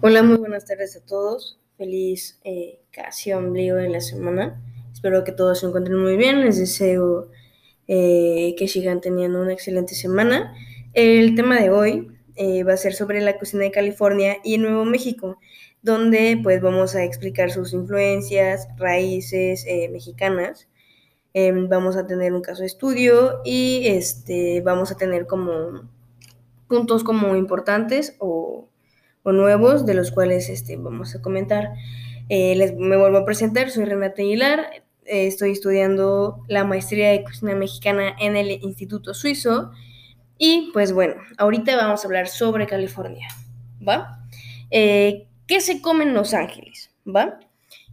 Hola, muy buenas tardes a todos. Feliz eh, casi ombligo de la semana. Espero que todos se encuentren muy bien. Les deseo eh, que sigan teniendo una excelente semana. El tema de hoy eh, va a ser sobre la cocina de California y Nuevo México, donde pues vamos a explicar sus influencias, raíces eh, mexicanas. Em, vamos a tener un caso de estudio y este, vamos a tener como puntos como importantes o, nuevos de los cuales este, vamos a comentar. Eh, les, me vuelvo a presentar, soy Renata Aguilar, eh, estoy estudiando la maestría de cocina mexicana en el Instituto Suizo y pues bueno, ahorita vamos a hablar sobre California, ¿va? Eh, ¿Qué se come en Los Ángeles? ¿Va?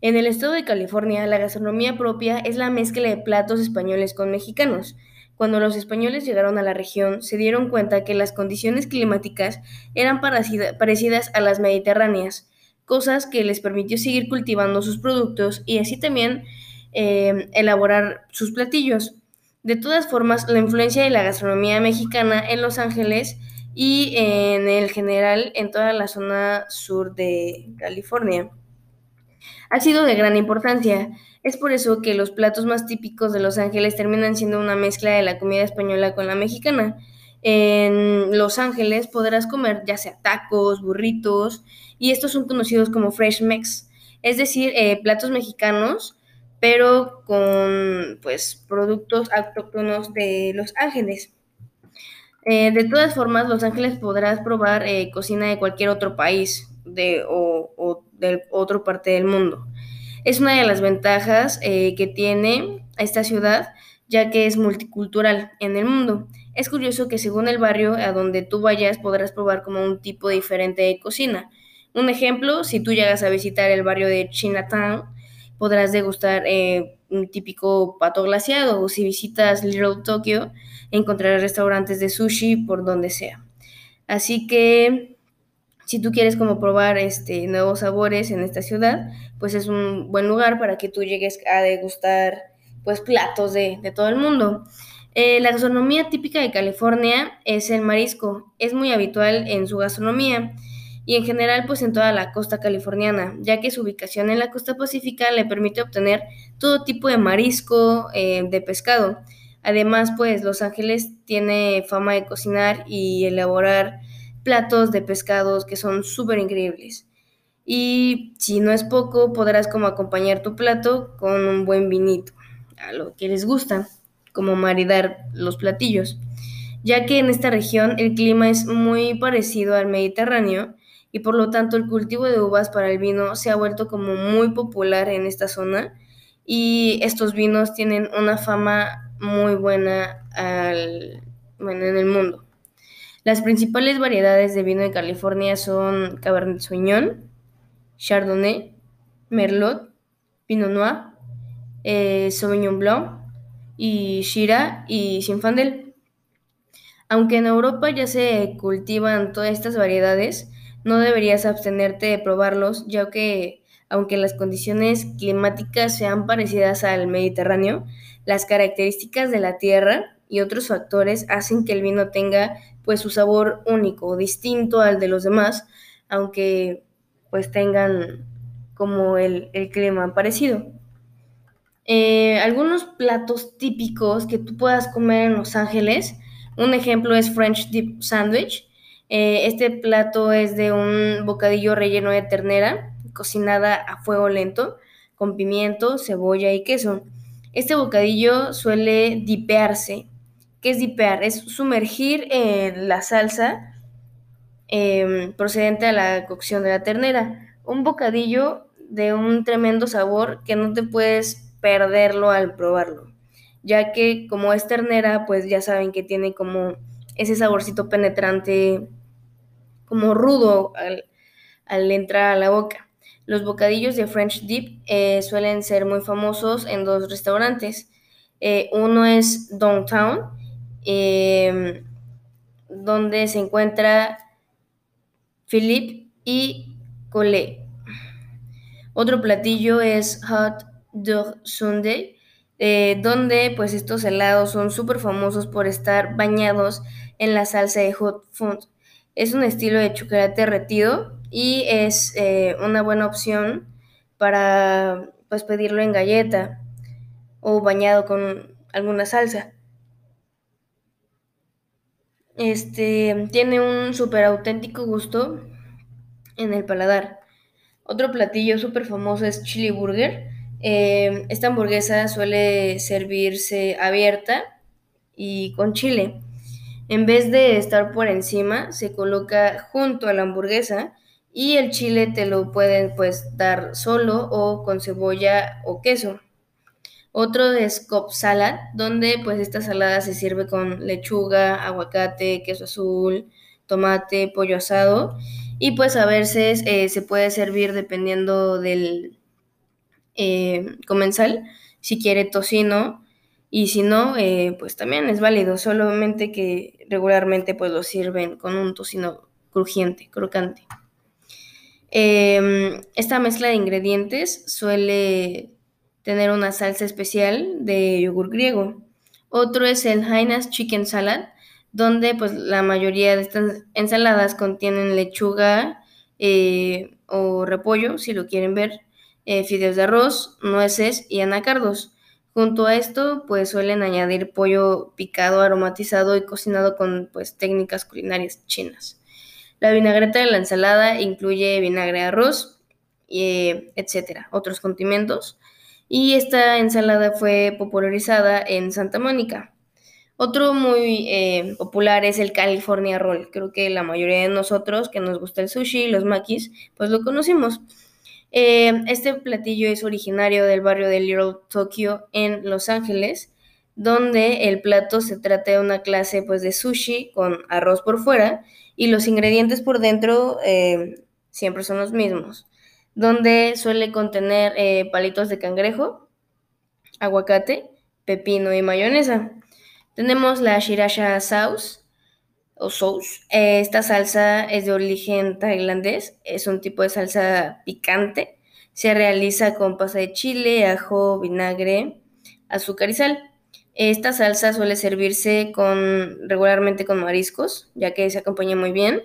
En el estado de California, la gastronomía propia es la mezcla de platos españoles con mexicanos. Cuando los españoles llegaron a la región, se dieron cuenta que las condiciones climáticas eran parecidas a las mediterráneas, cosas que les permitió seguir cultivando sus productos y así también eh, elaborar sus platillos. De todas formas, la influencia de la gastronomía mexicana en Los Ángeles y en el general en toda la zona sur de California ha sido de gran importancia. Es por eso que los platos más típicos de Los Ángeles terminan siendo una mezcla de la comida española con la mexicana. En Los Ángeles podrás comer ya sea tacos, burritos, y estos son conocidos como Fresh Mex, es decir, eh, platos mexicanos, pero con pues productos autóctonos de Los Ángeles. Eh, de todas formas, Los Ángeles podrás probar eh, cocina de cualquier otro país de, o, o de otra parte del mundo. Es una de las ventajas eh, que tiene esta ciudad, ya que es multicultural en el mundo. Es curioso que según el barrio a donde tú vayas podrás probar como un tipo diferente de cocina. Un ejemplo, si tú llegas a visitar el barrio de Chinatown, podrás degustar eh, un típico pato glaciado o si visitas Little Tokyo, encontrarás restaurantes de sushi por donde sea. Así que si tú quieres como probar este, nuevos sabores en esta ciudad, pues es un buen lugar para que tú llegues a degustar pues platos de, de todo el mundo. Eh, la gastronomía típica de California es el marisco, es muy habitual en su gastronomía y en general pues en toda la costa californiana, ya que su ubicación en la costa pacífica le permite obtener todo tipo de marisco, eh, de pescado. Además pues Los Ángeles tiene fama de cocinar y elaborar platos de pescados que son súper increíbles. Y si no es poco, podrás como acompañar tu plato con un buen vinito, a lo que les gusta, como maridar los platillos, ya que en esta región el clima es muy parecido al Mediterráneo y por lo tanto el cultivo de uvas para el vino se ha vuelto como muy popular en esta zona y estos vinos tienen una fama muy buena al, bueno, en el mundo. Las principales variedades de vino de California son Cabernet Sauvignon, Chardonnay, Merlot, Pinot Noir, eh, Sauvignon Blanc y Shiraz y Zinfandel. Aunque en Europa ya se cultivan todas estas variedades, no deberías abstenerte de probarlos, ya que aunque las condiciones climáticas sean parecidas al Mediterráneo, las características de la tierra y otros factores hacen que el vino tenga pues su sabor único, distinto al de los demás, aunque pues tengan como el, el clima parecido. Eh, algunos platos típicos que tú puedas comer en Los Ángeles, un ejemplo es French Dip Sandwich. Eh, este plato es de un bocadillo relleno de ternera, cocinada a fuego lento, con pimiento, cebolla y queso. Este bocadillo suele dipearse ¿Qué es dipear? Es sumergir en la salsa eh, procedente a la cocción de la ternera. Un bocadillo de un tremendo sabor que no te puedes perderlo al probarlo, ya que como es ternera, pues ya saben que tiene como ese saborcito penetrante, como rudo al, al entrar a la boca. Los bocadillos de French Dip eh, suelen ser muy famosos en dos restaurantes. Eh, uno es Downtown eh, donde se encuentra Philippe y Collet. Otro platillo es Hot Dog Sunday, eh, donde pues estos helados son súper famosos por estar bañados en la salsa de hot fudge. Es un estilo de chocolate derretido y es eh, una buena opción para pues pedirlo en galleta o bañado con alguna salsa. Este tiene un súper auténtico gusto en el paladar. Otro platillo súper famoso es chili burger. Eh, esta hamburguesa suele servirse abierta y con chile. En vez de estar por encima, se coloca junto a la hamburguesa y el chile te lo pueden pues dar solo o con cebolla o queso. Otro es Cobb Salad, donde pues esta salada se sirve con lechuga, aguacate, queso azul, tomate, pollo asado y pues a veces eh, se puede servir dependiendo del eh, comensal, si quiere tocino y si no, eh, pues también es válido, solamente que regularmente pues lo sirven con un tocino crujiente, crocante. Em, esta mezcla de ingredientes suele tener una salsa especial de yogur griego. Otro es el Hainas Chicken Salad, donde pues la mayoría de estas ensaladas contienen lechuga eh, o repollo, si lo quieren ver, eh, fideos de arroz, nueces y anacardos. Junto a esto, pues suelen añadir pollo picado, aromatizado y cocinado con pues técnicas culinarias chinas. La vinagreta de la ensalada incluye vinagre de arroz, eh, etcétera, otros condimentos. Y esta ensalada fue popularizada en Santa Mónica. Otro muy eh, popular es el California Roll. Creo que la mayoría de nosotros que nos gusta el sushi y los makis, pues lo conocimos. Eh, este platillo es originario del barrio de Little Tokyo en Los Ángeles, donde el plato se trata de una clase pues, de sushi con arroz por fuera y los ingredientes por dentro eh, siempre son los mismos, donde suele contener eh, palitos de cangrejo, aguacate, pepino y mayonesa. Tenemos la shirasha sauce o sauce. esta salsa es de origen tailandés, es un tipo de salsa picante. Se realiza con pasta de chile, ajo, vinagre, azúcar y sal. Esta salsa suele servirse con, regularmente con mariscos, ya que se acompaña muy bien.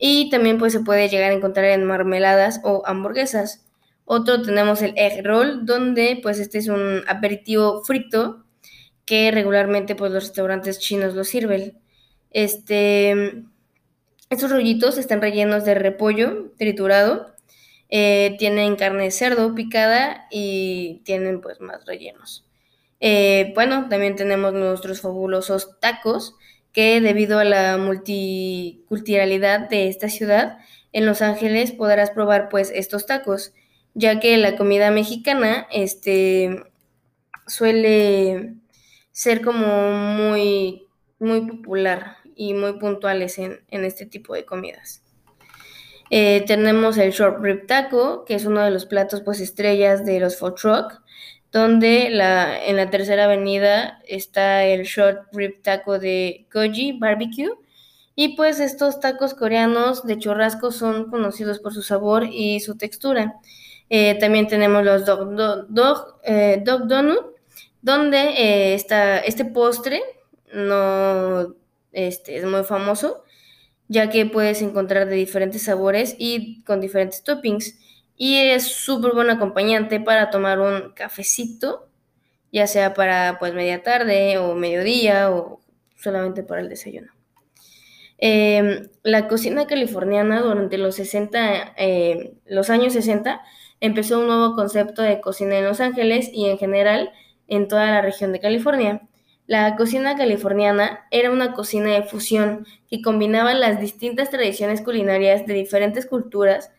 Y también pues, se puede llegar a encontrar en marmeladas o hamburguesas. Otro tenemos el egg roll, donde pues este es un aperitivo frito que regularmente pues los restaurantes chinos lo sirven. Este, estos rollitos están rellenos de repollo triturado, eh, tienen carne de cerdo picada y tienen pues más rellenos. Eh, bueno, también tenemos nuestros fabulosos tacos, que debido a la multiculturalidad de esta ciudad, en Los Ángeles podrás probar pues estos tacos, ya que la comida mexicana este, suele ser como muy, muy popular y muy puntuales en, este tipo de comidas. Eh, tenemos el short rib taco, que es uno de los platos pues estrellas de los food truck, donde la, en la tercera avenida está el short rib taco de Koji Barbecue. Y pues estos tacos coreanos de churrasco son conocidos por su sabor y su textura. Eh, también tenemos los dog, dog, eh, donut, donde eh, está este postre no este, es muy famoso, ya que puedes encontrar de diferentes sabores y con diferentes toppings y es súper buen acompañante para tomar un cafecito, ya sea para pues media tarde o mediodía o solamente para el desayuno. Em, la cocina californiana durante los 60, eh, los años 60, empezó un nuevo concepto de cocina en Los Ángeles y en general en toda la región de California. La cocina californiana era una cocina de fusión que combinaba las distintas tradiciones culinarias de diferentes culturas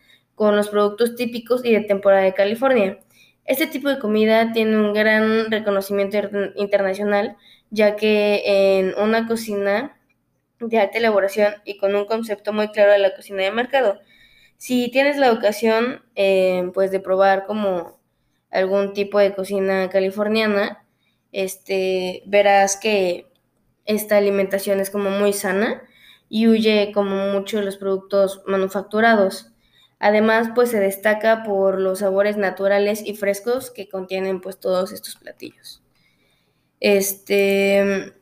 con los productos típicos y de temporada de California. Este tipo de comida tiene un gran reconocimiento internacional, ya que en una cocina de alta elaboración y con un concepto muy claro de la cocina de mercado. Si tienes la ocasión, eh, pues de probar como algún tipo de cocina californiana, este, verás que esta alimentación es como muy sana y huye como mucho de los productos manufacturados. Además, pues se destaca por los sabores naturales y frescos que contienen pues todos estos platillos. Este,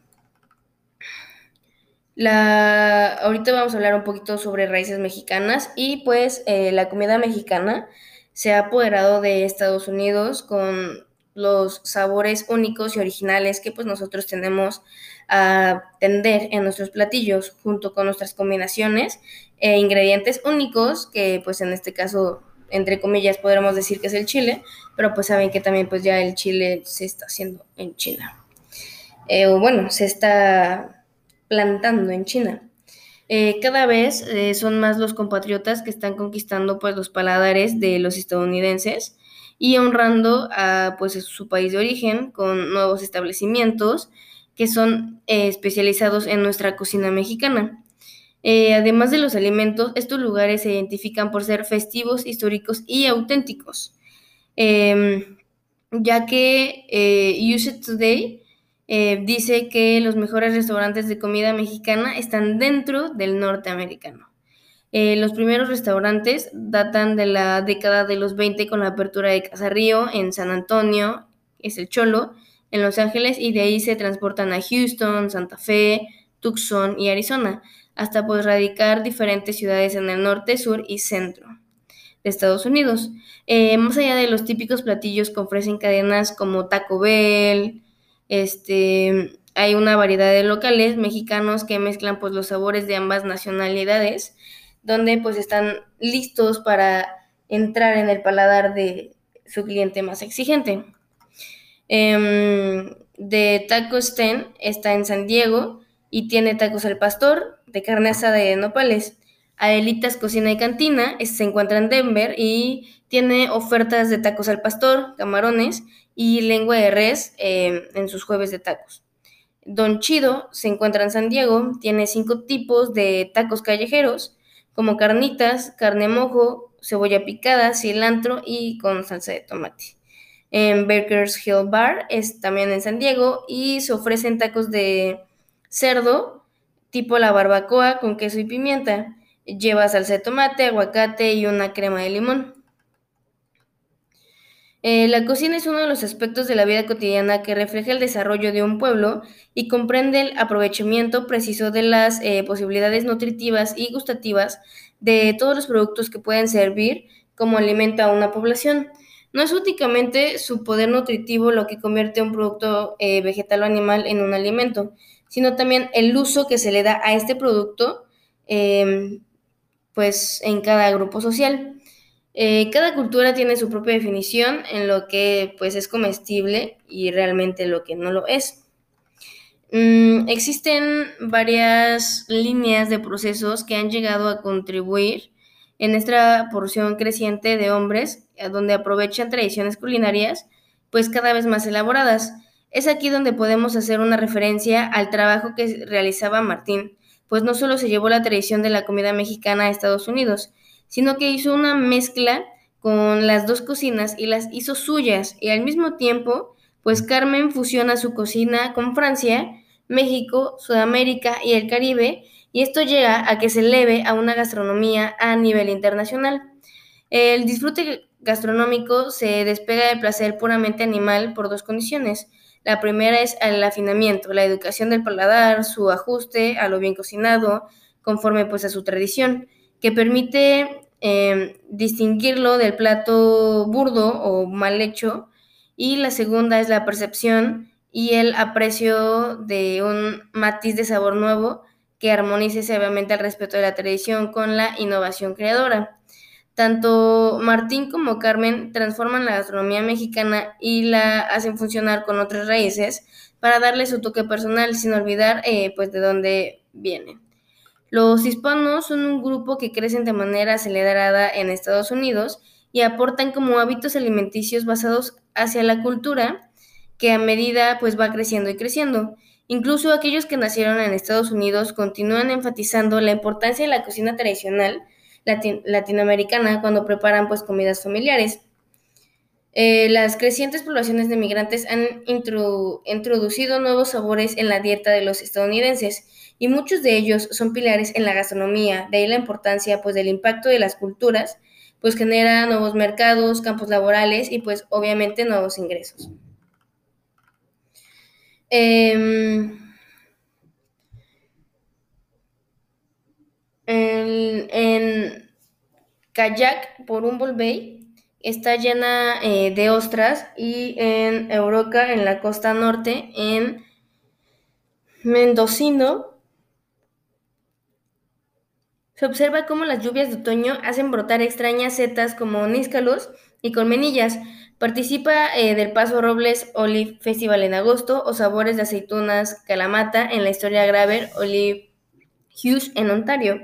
La, ahorita vamos a hablar un poquito sobre raíces mexicanas y pues eh, la comida mexicana se ha apoderado de Estados Unidos con los sabores únicos y originales que pues nosotros tenemos a tender en nuestros platillos junto con nuestras combinaciones e ingredientes únicos que pues en este caso entre comillas podríamos decir que es el chile pero pues saben que también pues ya el chile se está haciendo en China eh, o bueno se está plantando en China. Eh, cada vez eh, son más los compatriotas que están conquistando pues los paladares de los estadounidenses y honrando a pues su país de origen con nuevos establecimientos que son eh, especializados en nuestra cocina mexicana. Eh, además de los alimentos, estos lugares se identifican por ser festivos, históricos y auténticos, em, ya que eh, Use Today dice que los mejores restaurantes de comida mexicana están dentro del norteamericano. Los primeros restaurantes datan de la década de los 20 con la apertura de Casa Río en San Antonio, es el Cholo, en Los Ángeles y de ahí se transportan a Houston, Santa Fe, Tucson y Arizona, hasta pues radicar diferentes ciudades en el norte, sur y centro de Estados Unidos. Eh, más allá de los típicos platillos que ofrecen cadenas como Taco Bell, este, hay una variedad de locales mexicanos que mezclan pues los sabores de ambas nacionalidades, donde pues están listos para entrar en el paladar de su cliente más exigente. Em, de Tacos Ten está en San Diego y tiene tacos al pastor, de carne asada de nopales. Adelitas Cocina y Cantina se encuentra en Denver y tiene ofertas de tacos al pastor, camarones y lengua de res em, en sus jueves de tacos. Don Chido se encuentra en San Diego, tiene cinco tipos de tacos callejeros, como carnitas, carne mojo, cebolla picada, cilantro y con salsa de tomate en Baker's Hill Bar, es también en San Diego, y se ofrecen tacos de cerdo, tipo la barbacoa con queso y pimienta. Lleva salsa de tomate, aguacate y una crema de limón. Eh, la cocina es uno de los aspectos de la vida cotidiana que refleja el desarrollo de un pueblo y comprende el aprovechamiento preciso de las eh, posibilidades nutritivas y gustativas de todos los productos que pueden servir como alimento a una población. No es únicamente su poder nutritivo lo que convierte un producto eh, vegetal o animal en un alimento, sino también el uso que se le da a este producto em, pues en cada grupo social. Eh, cada cultura tiene su propia definición en lo que pues es comestible y realmente lo que no lo es. Mm, existen varias líneas de procesos que han llegado a contribuir en esta porción creciente de hombres, donde aprovechan tradiciones culinarias, pues cada vez más elaboradas. Es aquí donde podemos hacer una referencia al trabajo que realizaba Martín, pues no solo se llevó la tradición de la comida mexicana a Estados Unidos, sino que hizo una mezcla con las dos cocinas y las hizo suyas, y al mismo tiempo, pues Carmen fusiona su cocina con Francia, México, Sudamérica y el Caribe, y esto llega a que se eleve a una gastronomía a nivel internacional. El disfrute gastronómico se despega del placer puramente animal por dos condiciones. La primera es el afinamiento, la educación del paladar, su ajuste a lo bien cocinado, conforme pues a su tradición, que permite em, distinguirlo del plato burdo o mal hecho. Y la segunda es la percepción y el aprecio de un matiz de sabor nuevo que armonice severamente el respeto de la tradición con la innovación creadora. Tanto Martín como Carmen transforman la gastronomía mexicana y la hacen funcionar con otras raíces para darle su toque personal sin olvidar eh, pues de dónde vienen. Los hispanos son un grupo que crecen de manera acelerada en Estados Unidos y aportan como hábitos alimenticios basados hacia la cultura que a medida pues va creciendo y creciendo. Incluso aquellos que nacieron en Estados Unidos continúan enfatizando la importancia de la cocina tradicional latinoamericana cuando preparan pues comidas familiares. Eh, las crecientes poblaciones de migrantes han introducido nuevos sabores en la dieta de los estadounidenses y muchos de ellos son pilares en la gastronomía, de ahí la importancia pues del impacto de las culturas, pues genera nuevos mercados, campos laborales y pues obviamente nuevos ingresos. Em, En, Kayak por Humboldt Bay está llena eh, de ostras y en Europa, en la costa norte, en Mendocino, se observa cómo las lluvias de otoño hacen brotar extrañas setas como níscalos y colmenillas. Participa eh, del Paso Robles Olive Festival en agosto o Sabores de Aceitunas Calamata en la historia Graver Olive Hughes en Ontario.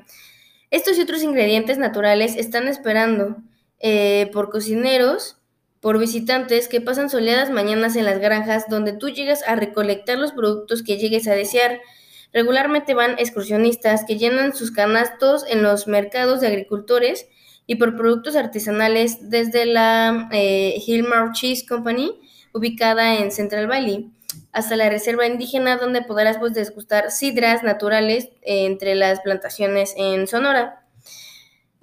Estos y otros ingredientes naturales están esperando eh, por cocineros, por visitantes que pasan soleadas mañanas en las granjas donde tú llegas a recolectar los productos que llegues a desear. Regularmente van excursionistas que llenan sus canastos en los mercados de agricultores y por productos artesanales desde la eh, Hillmar Cheese Company, ubicada en Central Valley, hasta la reserva indígena donde podrás pues, degustar sidras naturales eh, entre las plantaciones en Sonora.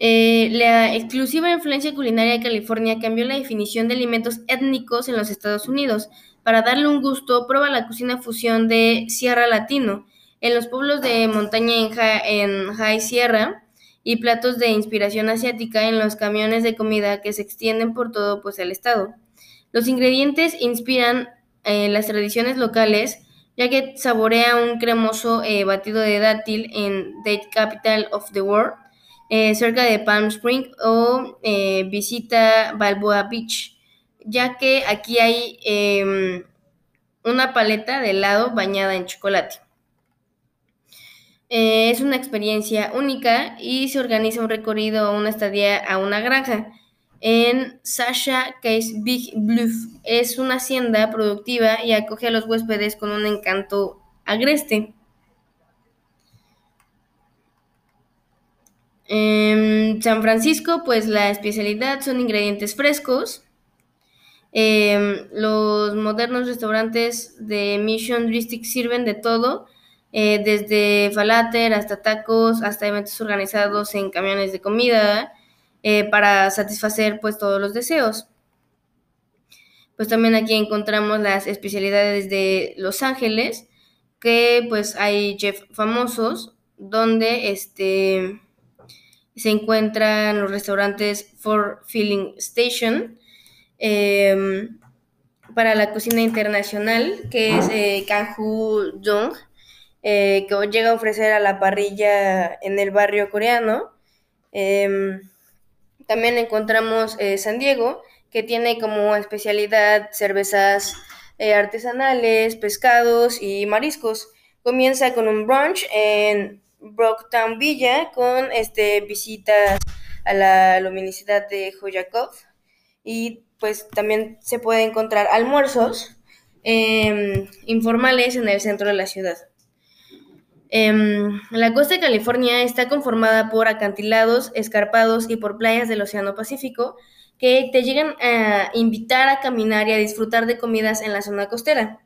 Eh, la exclusiva influencia culinaria de California cambió la definición de alimentos étnicos en los Estados Unidos. Para darle un gusto, prueba la cocina fusión de Sierra Latino, en los pueblos de montaña en, High Sierra y platos de inspiración asiática en los camiones de comida que se extienden por todo pues, el estado. Los ingredientes inspiran eh, las tradiciones locales, ya que saborea un cremoso eh, batido de dátil en Date Capital of the World, eh, cerca de Palm Spring, o visita Balboa Beach, ya que aquí hay em, una paleta de helado bañada en chocolate. Eh, es una experiencia única y se organiza un recorrido o una estadía a una granja. En Sasha Case Big Bluff es una hacienda productiva y acoge a los huéspedes con un encanto agreste. En San Francisco, pues la especialidad son ingredientes frescos. Em, los modernos restaurantes de Mission District sirven de todo eh, desde falater hasta tacos, hasta eventos organizados en camiones de comida, eh, para satisfacer pues todos los deseos. Pues también aquí encontramos las especialidades de Los Ángeles, que pues hay chefs famosos, donde este, se encuentran los restaurantes For Filling Station, em, para la cocina internacional, que es eh, eh, que llega a ofrecer a la parrilla en el barrio coreano. Em, también encontramos eh, San Diego, que tiene como especialidad cervezas eh, artesanales, pescados y mariscos. Comienza con un brunch en Brocktown Villa con este, visitas a la luminosidad de Joyakov y pues también se puede encontrar almuerzos em, informales en el centro de la ciudad. Em, la costa de California está conformada por acantilados, escarpados y por playas del Océano Pacífico que te llegan a invitar a caminar y a disfrutar de comidas en la zona costera.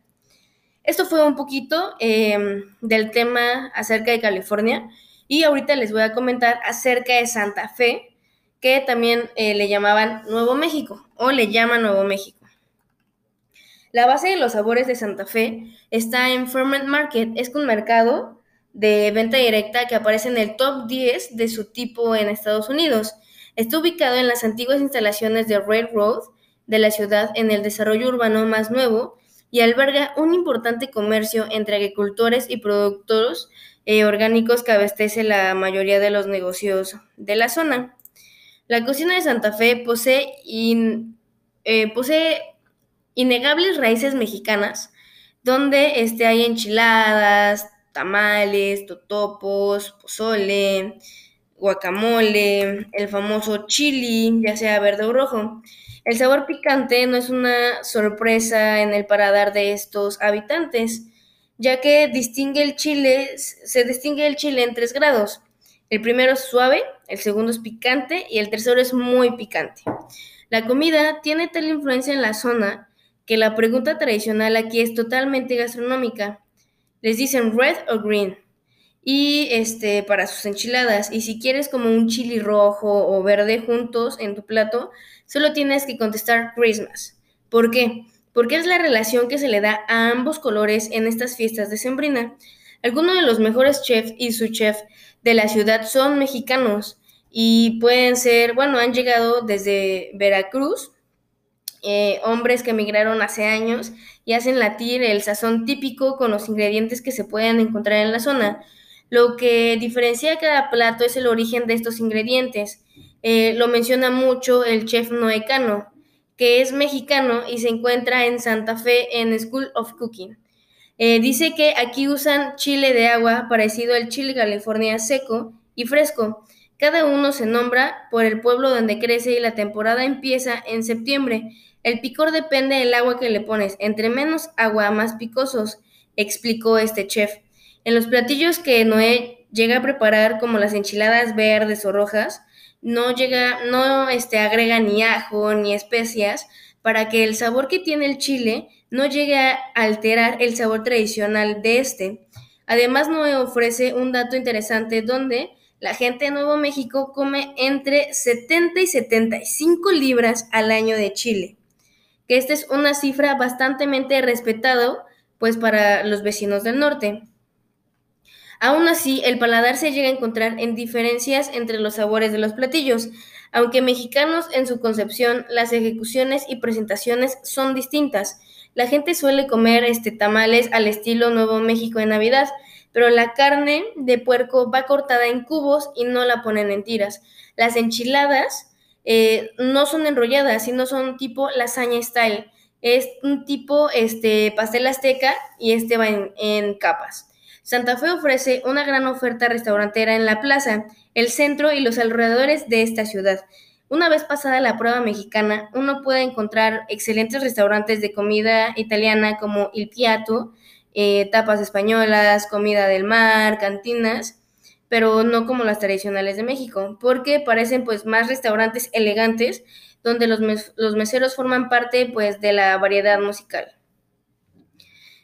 Esto fue un poquito em, del tema acerca de California y ahorita les voy a comentar acerca de Santa Fe, que también eh, le llamaban Nuevo México o le llaman Nuevo México. La base de los sabores de Santa Fe está en Ferment Market, es un mercado de venta directa que aparece en el top 10 de su tipo en Estados Unidos. Está ubicado en las antiguas instalaciones de Railroad de la ciudad en el desarrollo urbano más nuevo y alberga un importante comercio entre agricultores y productores eh, orgánicos que abastece la mayoría de los negocios de la zona. La cocina de Santa Fe posee, eh, posee innegables raíces mexicanas, donde este, hay enchiladas, tamales, totopos, pozole, guacamole, el famoso chili, ya sea verde o rojo. El sabor picante no es una sorpresa en el paladar de estos habitantes, ya que distingue el chile, se distingue el chile en tres grados. El primero es suave, el segundo es picante y el tercero es muy picante. La comida tiene tal influencia en la zona que la pregunta tradicional aquí es totalmente gastronómica les dicen red o green. Y este, para sus enchiladas. Y si quieres como un chili rojo o verde juntos en tu plato, solo tienes que contestar Christmas. ¿Por qué? Porque es la relación que se le da a ambos colores en estas fiestas de Sembrina. Algunos de los mejores chefs y su chef de la ciudad son mexicanos y pueden ser, bueno, han llegado desde Veracruz, eh, hombres que emigraron hace años y hacen latir el sazón típico con los ingredientes que se pueden encontrar en la zona. Lo que diferencia cada plato es el origen de estos ingredientes. Eh, lo menciona mucho el chef Noecano, que es mexicano y se encuentra en Santa Fe en School of Cooking. Eh, dice que aquí usan chile de agua parecido al chile California seco y fresco. Cada uno se nombra por el pueblo donde crece y la temporada empieza en septiembre. El picor depende del agua que le pones. Entre menos agua, más picosos, explicó este chef. En los platillos que Noé llega a preparar, como las enchiladas verdes o rojas, no llega, no este, agrega ni ajo ni especias para que el sabor que tiene el chile no llegue a alterar el sabor tradicional de este. Además, Noé ofrece un dato interesante donde la gente de Nuevo México come entre 70 y 75 libras al año de chile, que esta es una cifra bastante respetada pues para los vecinos del norte. Aún así, el paladar se llega a encontrar en diferencias entre los sabores de los platillos. Aunque mexicanos en su concepción, las ejecuciones y presentaciones son distintas. La gente suele comer este, tamales al estilo Nuevo México en Navidad, pero la carne de puerco va cortada en cubos y no la ponen en tiras. Las enchiladas eh, no son enrolladas, sino son tipo lasaña style. Es un tipo este, pastel azteca y este va en capas. Santa Fe ofrece una gran oferta restaurantera en la plaza, el centro y los alrededores de esta ciudad. Una vez pasada la prueba mexicana, uno puede encontrar excelentes restaurantes de comida italiana como Il Piatto, eh, tapas españolas, comida del mar, cantinas, pero no como las tradicionales de México, porque parecen pues más restaurantes elegantes donde los, los meseros forman parte pues de la variedad musical.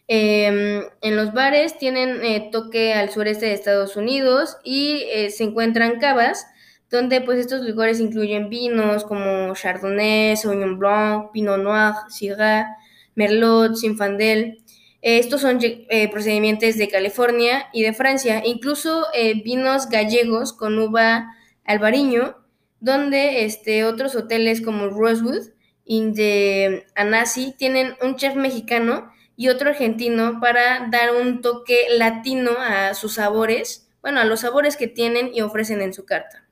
Em, en los bares tienen eh, toque al sureste de Estados Unidos y eh, se encuentran cavas, donde pues estos lugares incluyen vinos como Chardonnay, Sauvignon Blanc, Pinot Noir, Syrah, Merlot, Zinfandel. estos son eh, procedimientos de California y de Francia, incluso vinos gallegos con uva albariño, donde este, otros hoteles como Rosewood y de Anasi tienen un chef mexicano y otro argentino para dar un toque latino a sus sabores, bueno, a los sabores que tienen y ofrecen en su carta.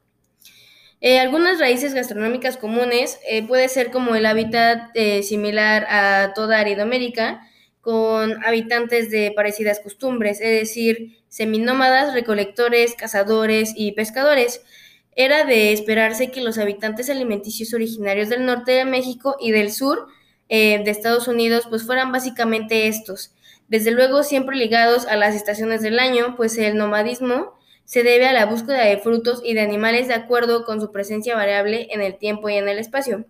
Eh, algunas raíces gastronómicas comunes eh, puede ser como el hábitat eh, similar a toda Aridoamérica, con habitantes de parecidas costumbres, es decir, seminómadas, recolectores, cazadores y pescadores. Era de esperarse que los habitantes alimenticios originarios del norte de México y del sur eh, de Estados Unidos, pues fueran básicamente estos. Desde luego siempre ligados a las estaciones del año, pues el nomadismo se debe a la búsqueda de frutos y de animales de acuerdo con su presencia variable en el tiempo y en el espacio.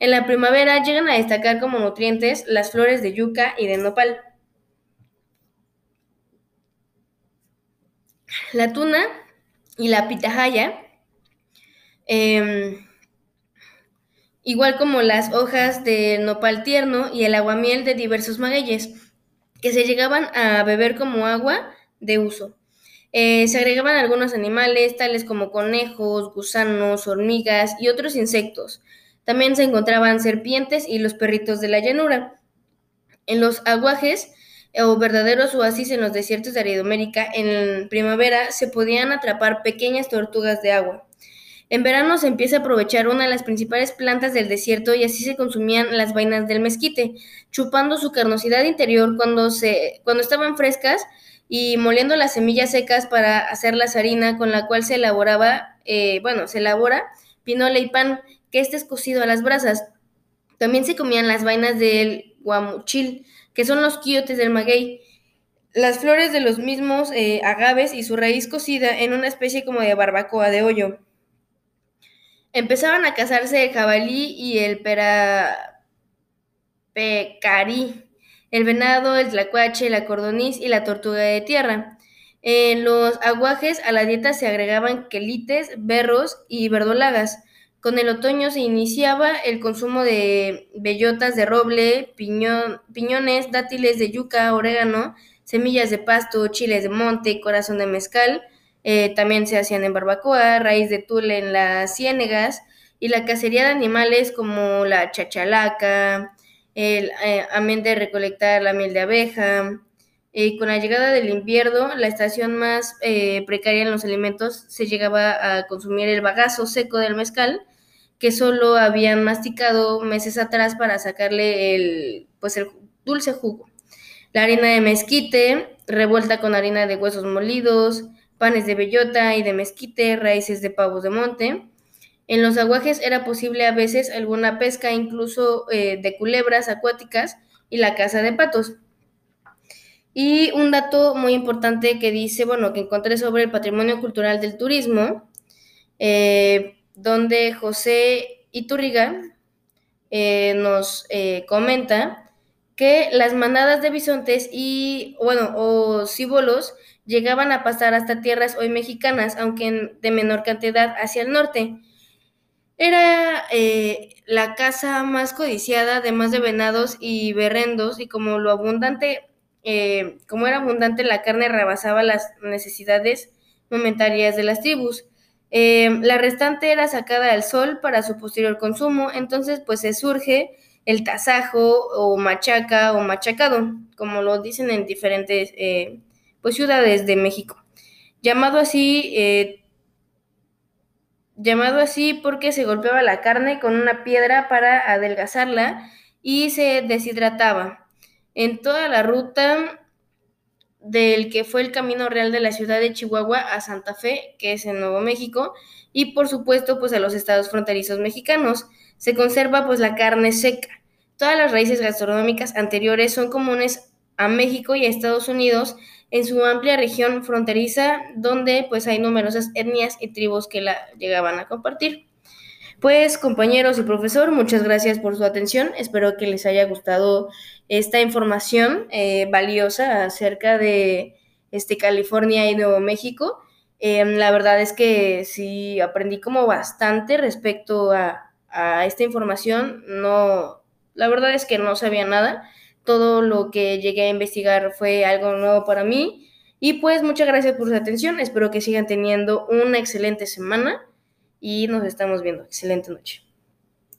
En la primavera llegan a destacar como nutrientes las flores de yuca y de nopal. La tuna y la pitahaya em, igual como las hojas de nopal tierno y el aguamiel de diversos magueyes, que se llegaban a beber como agua de uso. Eh, se agregaban algunos animales, tales como conejos, gusanos, hormigas y otros insectos. También se encontraban serpientes y los perritos de la llanura. En los aguajes o verdaderos oasis en los desiertos de Aridomérica, en primavera se podían atrapar pequeñas tortugas de agua. En verano se empieza a aprovechar una de las principales plantas del desierto y así se consumían las vainas del mezquite, chupando su carnosidad interior cuando, se, cuando estaban frescas y moliendo las semillas secas para hacer la harina con la cual se elaboraba, eh, bueno, se elabora pinola y pan, que este es cocido a las brasas. También se comían las vainas del guamuchil, que son los quiotes del maguey. Las flores de los mismos eh, agaves y su raíz cocida en una especie como de barbacoa de hoyo. Empezaban a cazarse el jabalí y el pera... pecarí, el venado, el tlacuache, la cordoniz y la tortuga de tierra. En los aguajes a la dieta se agregaban quelites, berros y verdolagas. Con el otoño se iniciaba el consumo de bellotas de roble, piñones, dátiles de yuca, orégano, semillas de pasto, chiles de monte, corazón de mezcal, eh, también se hacían en barbacoa, raíz de tule en las ciénegas y la cacería de animales como la chachalaca, el eh, amén de recolectar la miel de abeja. Y con la llegada del invierno, la estación más eh, precaria en los alimentos, se llegaba a consumir el bagazo seco del mezcal, que solo habían masticado meses atrás para sacarle el, pues el dulce jugo. La harina de mezquite, revuelta con harina de huesos molidos, panes de bellota y de mezquite, raíces de pavos de monte. En los aguajes era posible a veces alguna pesca, incluso eh, de culebras acuáticas y la caza de patos. Y un dato muy importante que dice, bueno, que encontré sobre el patrimonio cultural del turismo, eh, donde José Iturriga eh, nos comenta que las manadas de bisontes y, bueno, o cíbolos llegaban a pasar hasta tierras hoy mexicanas, aunque de menor cantidad hacia el norte. Era eh, la caza más codiciada, además de venados y berrendos, y como lo abundante, eh, como era abundante, la carne rebasaba las necesidades momentarias de las tribus. Eh, la restante era sacada al sol para su posterior consumo, entonces pues se surge el tasajo o machaca o machacado, como lo dicen en diferentes pues, ciudades de México. Llamado así, eh, llamado así porque se golpeaba la carne con una piedra para adelgazarla y se deshidrataba. En toda la ruta del que fue el camino real de la ciudad de Chihuahua a Santa Fe, que es en Nuevo México, y por supuesto pues a los estados fronterizos mexicanos. Se conserva pues la carne seca. Todas las raíces gastronómicas anteriores son comunes a México y a Estados Unidos en su amplia región fronteriza, donde pues hay numerosas etnias y tribus que la llegaban a compartir. Pues compañeros y profesor, muchas gracias por su atención. Espero que les haya gustado esta información eh, valiosa acerca de este, California y Nuevo México. Em, la verdad es que sí aprendí como bastante respecto a, a esta información. No, la verdad es que no sabía nada todo lo que llegué a investigar fue algo nuevo para mí. Y pues muchas gracias por su atención. Espero que sigan teniendo una excelente semana y nos estamos viendo. Excelente noche.